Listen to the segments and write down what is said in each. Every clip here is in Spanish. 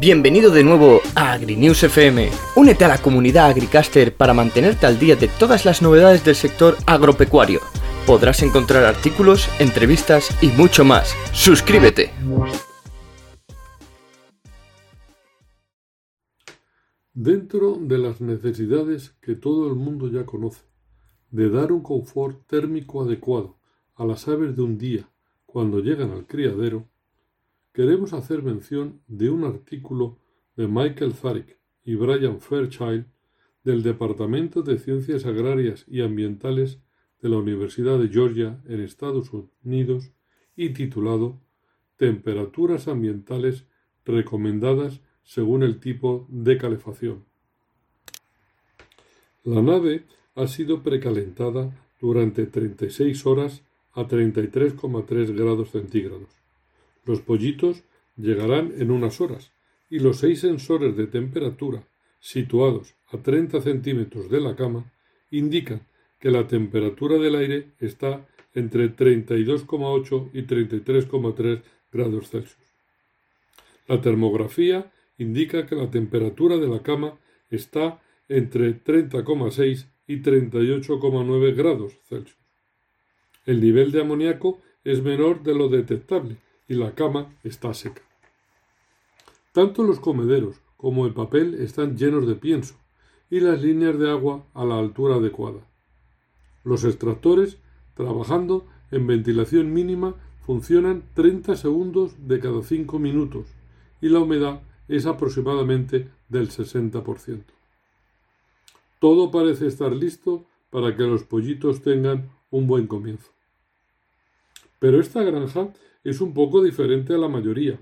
Bienvenido de nuevo a AgriNews FM. Únete a la comunidad Agricaster para mantenerte al día de todas las novedades del sector agropecuario. Podrás encontrar artículos, entrevistas y mucho más. ¡Suscríbete! Dentro de las necesidades que todo el mundo ya conoce, de dar un confort térmico adecuado a las aves de un día cuando llegan al criadero, queremos hacer mención de un artículo de Michael Zarik y Brian Fairchild del Departamento de Ciencias Agrarias y Ambientales de la Universidad de Georgia en Estados Unidos y titulado Temperaturas ambientales recomendadas según el tipo de calefacción. La nave ha sido precalentada durante 36 horas a 33,3 grados centígrados los pollitos llegarán en unas horas y los seis sensores de temperatura situados a 30 centímetros de la cama indican que la temperatura del aire está entre 32,8 y 33,3 grados Celsius. La termografía indica que la temperatura de la cama está entre 30,6 y 38,9 grados Celsius. El nivel de amoníaco es menor de lo detectable y la cama está seca. Tanto los comederos como el papel están llenos de pienso y las líneas de agua a la altura adecuada. Los extractores, trabajando en ventilación mínima, funcionan 30 segundos de cada 5 minutos y la humedad es aproximadamente del 60%. Todo parece estar listo para que los pollitos tengan un buen comienzo. Pero esta granja es un poco diferente a la mayoría.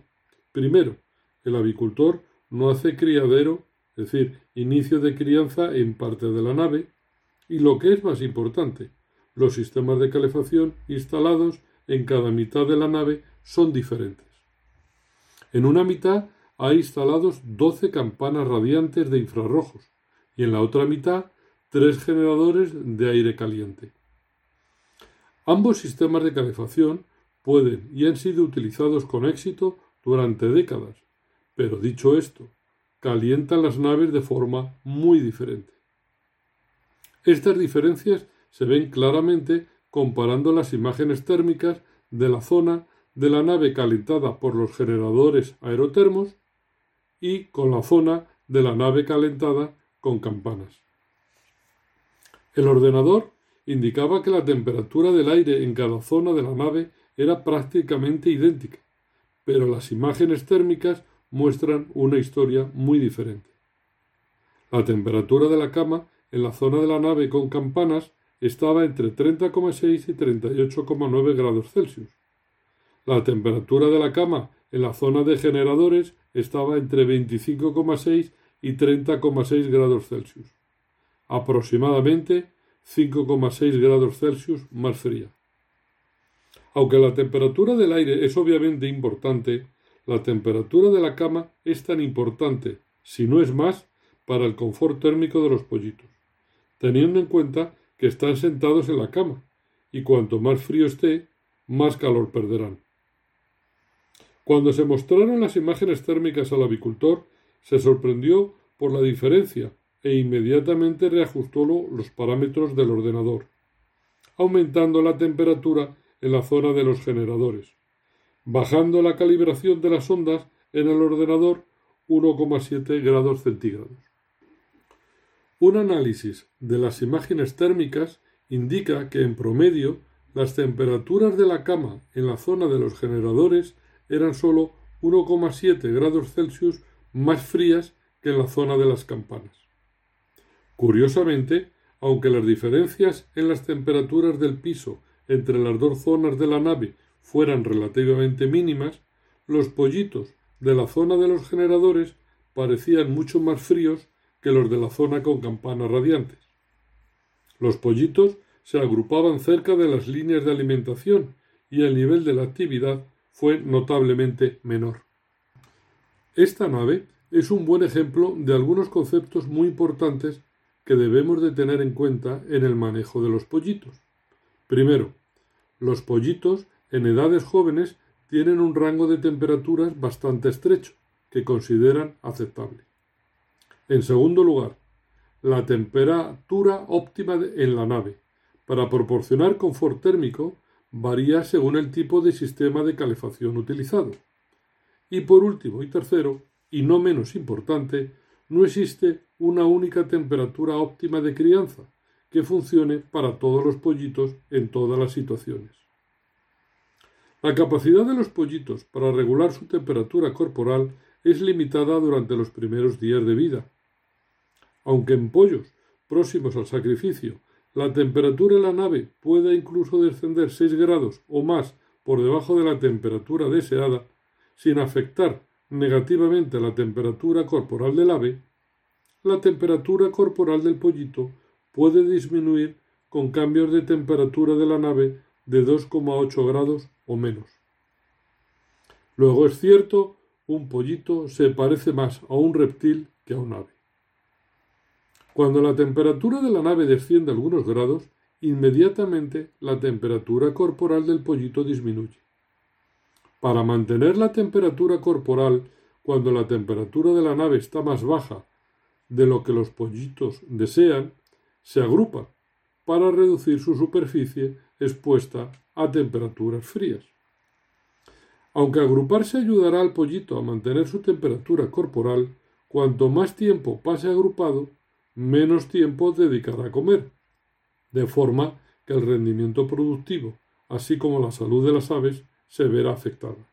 Primero, el avicultor no hace criadero, es decir, inicio de crianza en parte de la nave, y lo que es más importante, los sistemas de calefacción instalados en cada mitad de la nave son diferentes. En una mitad hay instalados 12 campanas radiantes de infrarrojos y en la otra mitad tres generadores de aire caliente. Ambos sistemas de calefacción pueden y han sido utilizados con éxito durante décadas, pero dicho esto, calientan las naves de forma muy diferente. Estas diferencias se ven claramente comparando las imágenes térmicas de la zona de la nave calentada por los generadores aerotermos y con la zona de la nave calentada con campanas. El ordenador indicaba que la temperatura del aire en cada zona de la nave era prácticamente idéntica, pero las imágenes térmicas muestran una historia muy diferente. La temperatura de la cama en la zona de la nave con campanas estaba entre 30,6 y 38,9 grados Celsius. La temperatura de la cama en la zona de generadores estaba entre 25,6 y 30,6 grados Celsius, aproximadamente 5,6 grados Celsius más fría. Aunque la temperatura del aire es obviamente importante, la temperatura de la cama es tan importante, si no es más, para el confort térmico de los pollitos, teniendo en cuenta que están sentados en la cama, y cuanto más frío esté, más calor perderán. Cuando se mostraron las imágenes térmicas al avicultor, se sorprendió por la diferencia e inmediatamente reajustó los parámetros del ordenador, aumentando la temperatura en la zona de los generadores, bajando la calibración de las ondas en el ordenador 1,7 grados centígrados. Un análisis de las imágenes térmicas indica que en promedio las temperaturas de la cama en la zona de los generadores eran solo 1,7 grados Celsius más frías que en la zona de las campanas. Curiosamente, aunque las diferencias en las temperaturas del piso entre las dos zonas de la nave fueran relativamente mínimas, los pollitos de la zona de los generadores parecían mucho más fríos que los de la zona con campanas radiantes. Los pollitos se agrupaban cerca de las líneas de alimentación y el nivel de la actividad fue notablemente menor. Esta nave es un buen ejemplo de algunos conceptos muy importantes que debemos de tener en cuenta en el manejo de los pollitos. Primero, los pollitos en edades jóvenes tienen un rango de temperaturas bastante estrecho, que consideran aceptable. En segundo lugar, la temperatura óptima en la nave. Para proporcionar confort térmico varía según el tipo de sistema de calefacción utilizado. Y por último y tercero, y no menos importante, no existe una única temperatura óptima de crianza que funcione para todos los pollitos en todas las situaciones. La capacidad de los pollitos para regular su temperatura corporal es limitada durante los primeros días de vida. Aunque en pollos próximos al sacrificio la temperatura en la nave pueda incluso descender 6 grados o más por debajo de la temperatura deseada, sin afectar negativamente la temperatura corporal del ave, la temperatura corporal del pollito puede disminuir con cambios de temperatura de la nave de 2,8 grados o menos. Luego es cierto, un pollito se parece más a un reptil que a un ave. Cuando la temperatura de la nave desciende algunos grados, inmediatamente la temperatura corporal del pollito disminuye. Para mantener la temperatura corporal cuando la temperatura de la nave está más baja de lo que los pollitos desean, se agrupan para reducir su superficie expuesta a temperaturas frías. Aunque agruparse ayudará al pollito a mantener su temperatura corporal, cuanto más tiempo pase agrupado, menos tiempo dedicará a comer, de forma que el rendimiento productivo, así como la salud de las aves, se verá afectada.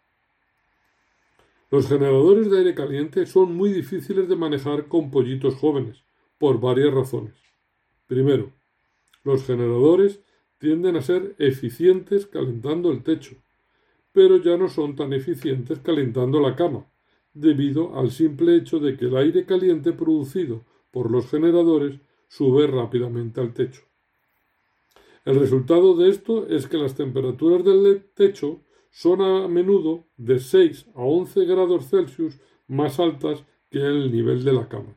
Los generadores de aire caliente son muy difíciles de manejar con pollitos jóvenes, por varias razones. Primero, los generadores tienden a ser eficientes calentando el techo, pero ya no son tan eficientes calentando la cama, debido al simple hecho de que el aire caliente producido por los generadores sube rápidamente al techo. El resultado de esto es que las temperaturas del techo son a menudo de 6 a 11 grados Celsius más altas que el nivel de la cama.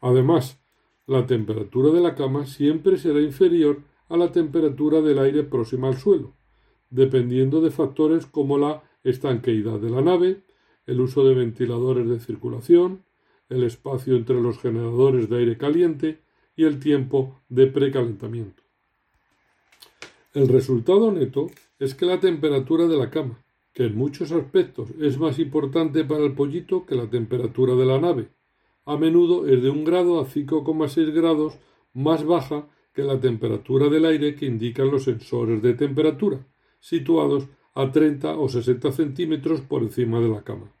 Además, la temperatura de la cama siempre será inferior a la temperatura del aire próxima al suelo, dependiendo de factores como la estanqueidad de la nave, el uso de ventiladores de circulación, el espacio entre los generadores de aire caliente y el tiempo de precalentamiento. El resultado neto es que la temperatura de la cama, que en muchos aspectos es más importante para el pollito que la temperatura de la nave, a menudo es de un grado a 5,6 grados más baja que la temperatura del aire que indican los sensores de temperatura, situados a 30 o 60 centímetros por encima de la cama.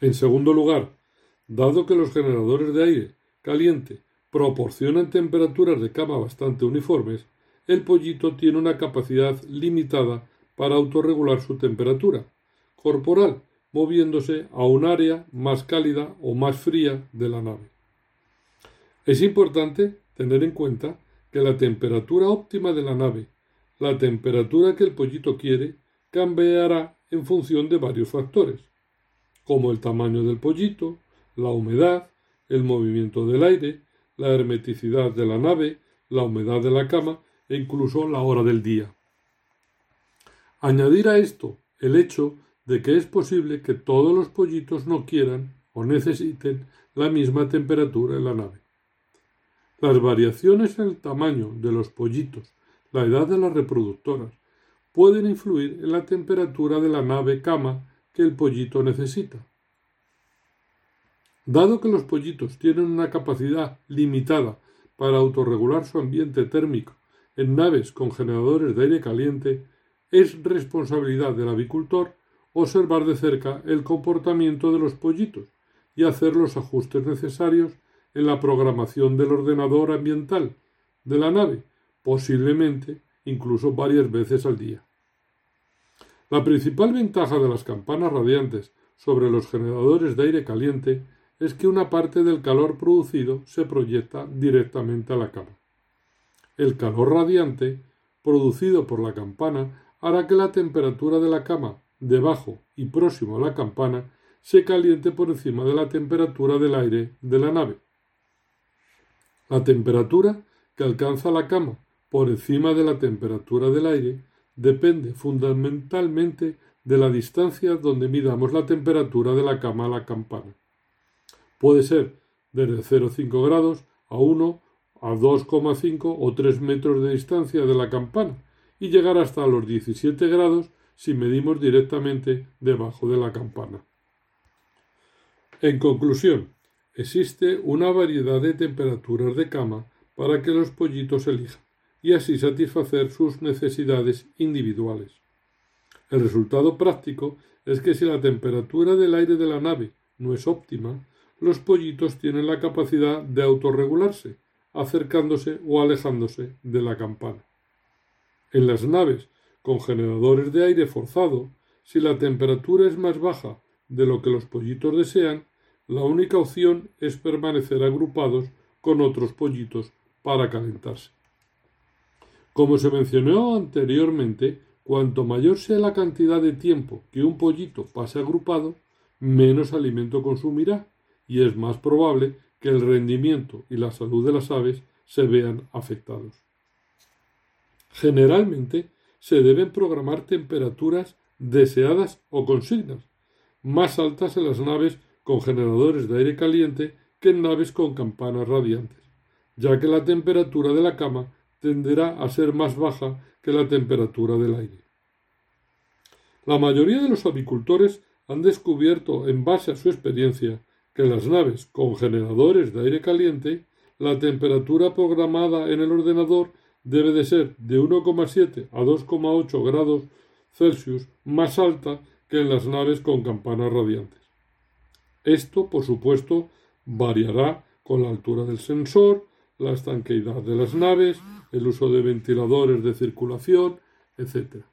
En segundo lugar, dado que los generadores de aire caliente proporcionan temperaturas de cama bastante uniformes, el pollito tiene una capacidad limitada para autorregular su temperatura corporal, moviéndose a un área más cálida o más fría de la nave. Es importante tener en cuenta que la temperatura óptima de la nave, la temperatura que el pollito quiere, cambiará en función de varios factores, como el tamaño del pollito, la humedad, el movimiento del aire, la hermeticidad de la nave, la humedad de la cama e incluso la hora del día. Añadir a esto el hecho de que es posible que todos los pollitos no quieran o necesiten la misma temperatura en la nave. Las variaciones en el tamaño de los pollitos, la edad de las reproductoras, pueden influir en la temperatura de la nave cama que el pollito necesita. Dado que los pollitos tienen una capacidad limitada para autorregular su ambiente térmico en naves con generadores de aire caliente, es responsabilidad del avicultor observar de cerca el comportamiento de los pollitos y hacer los ajustes necesarios en la programación del ordenador ambiental de la nave, posiblemente incluso varias veces al día. La principal ventaja de las campanas radiantes sobre los generadores de aire caliente es que una parte del calor producido se proyecta directamente a la cama. El calor radiante producido por la campana hará que la temperatura de la cama debajo y próximo a la campana se caliente por encima de la temperatura del aire de la nave. La temperatura que alcanza la cama por encima de la temperatura del aire depende fundamentalmente de la distancia donde midamos la temperatura de la cama a la campana. Puede ser desde 0,5 grados a 1, a 2,5 o 3 metros de distancia de la campana y llegar hasta los 17 grados si medimos directamente debajo de la campana. En conclusión, existe una variedad de temperaturas de cama para que los pollitos elijan y así satisfacer sus necesidades individuales. El resultado práctico es que si la temperatura del aire de la nave no es óptima, los pollitos tienen la capacidad de autorregularse, acercándose o alejándose de la campana. En las naves con generadores de aire forzado, si la temperatura es más baja de lo que los pollitos desean, la única opción es permanecer agrupados con otros pollitos para calentarse. Como se mencionó anteriormente, cuanto mayor sea la cantidad de tiempo que un pollito pase agrupado, menos alimento consumirá y es más probable que el rendimiento y la salud de las aves se vean afectados. Generalmente se deben programar temperaturas deseadas o consignas, más altas en las naves con generadores de aire caliente que en naves con campanas radiantes, ya que la temperatura de la cama tenderá a ser más baja que la temperatura del aire. La mayoría de los avicultores han descubierto, en base a su experiencia, que las naves con generadores de aire caliente, la temperatura programada en el ordenador debe de ser de 1,7 a 2,8 grados Celsius más alta que en las naves con campanas radiantes. Esto, por supuesto, variará con la altura del sensor, la estanqueidad de las naves, el uso de ventiladores de circulación, etc.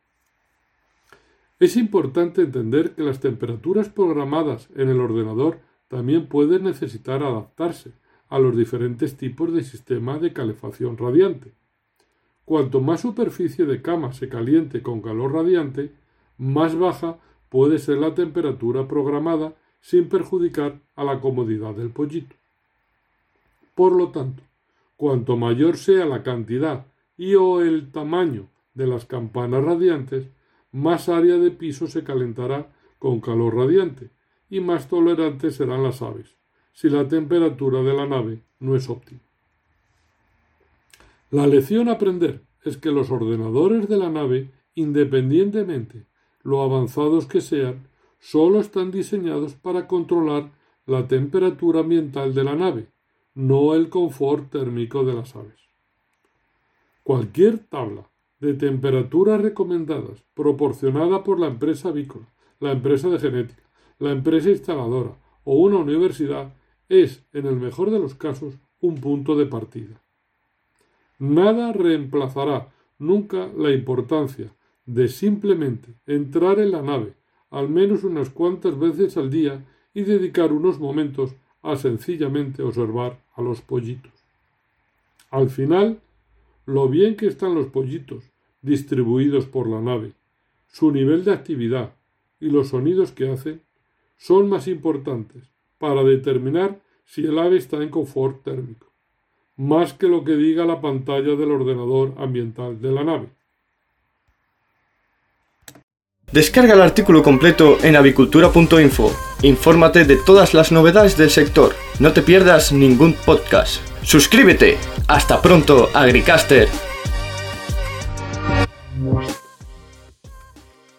Es importante entender que las temperaturas programadas en el ordenador también pueden necesitar adaptarse a los diferentes tipos de sistema de calefacción radiante. Cuanto más superficie de cama se caliente con calor radiante, más baja puede ser la temperatura programada sin perjudicar a la comodidad del pollito. Por lo tanto, cuanto mayor sea la cantidad y o el tamaño de las campanas radiantes, más área de piso se calentará con calor radiante y más tolerantes serán las aves, si la temperatura de la nave no es óptima. La lección a aprender es que los ordenadores de la nave, independientemente lo avanzados que sean, solo están diseñados para controlar la temperatura ambiental de la nave, no el confort térmico de las aves. Cualquier tabla de temperaturas recomendadas proporcionada por la empresa avícola, la empresa de genética, la empresa instaladora o una universidad es, en el mejor de los casos, un punto de partida. Nada reemplazará nunca la importancia de simplemente entrar en la nave al menos unas cuantas veces al día y dedicar unos momentos a sencillamente observar a los pollitos. Al final, lo bien que están los pollitos distribuidos por la nave, su nivel de actividad y los sonidos que hacen son más importantes para determinar si el ave está en confort térmico, más que lo que diga la pantalla del ordenador ambiental de la nave. Descarga el artículo completo en avicultura.info. Infórmate de todas las novedades del sector. No te pierdas ningún podcast. Suscríbete. Hasta pronto, Agricaster.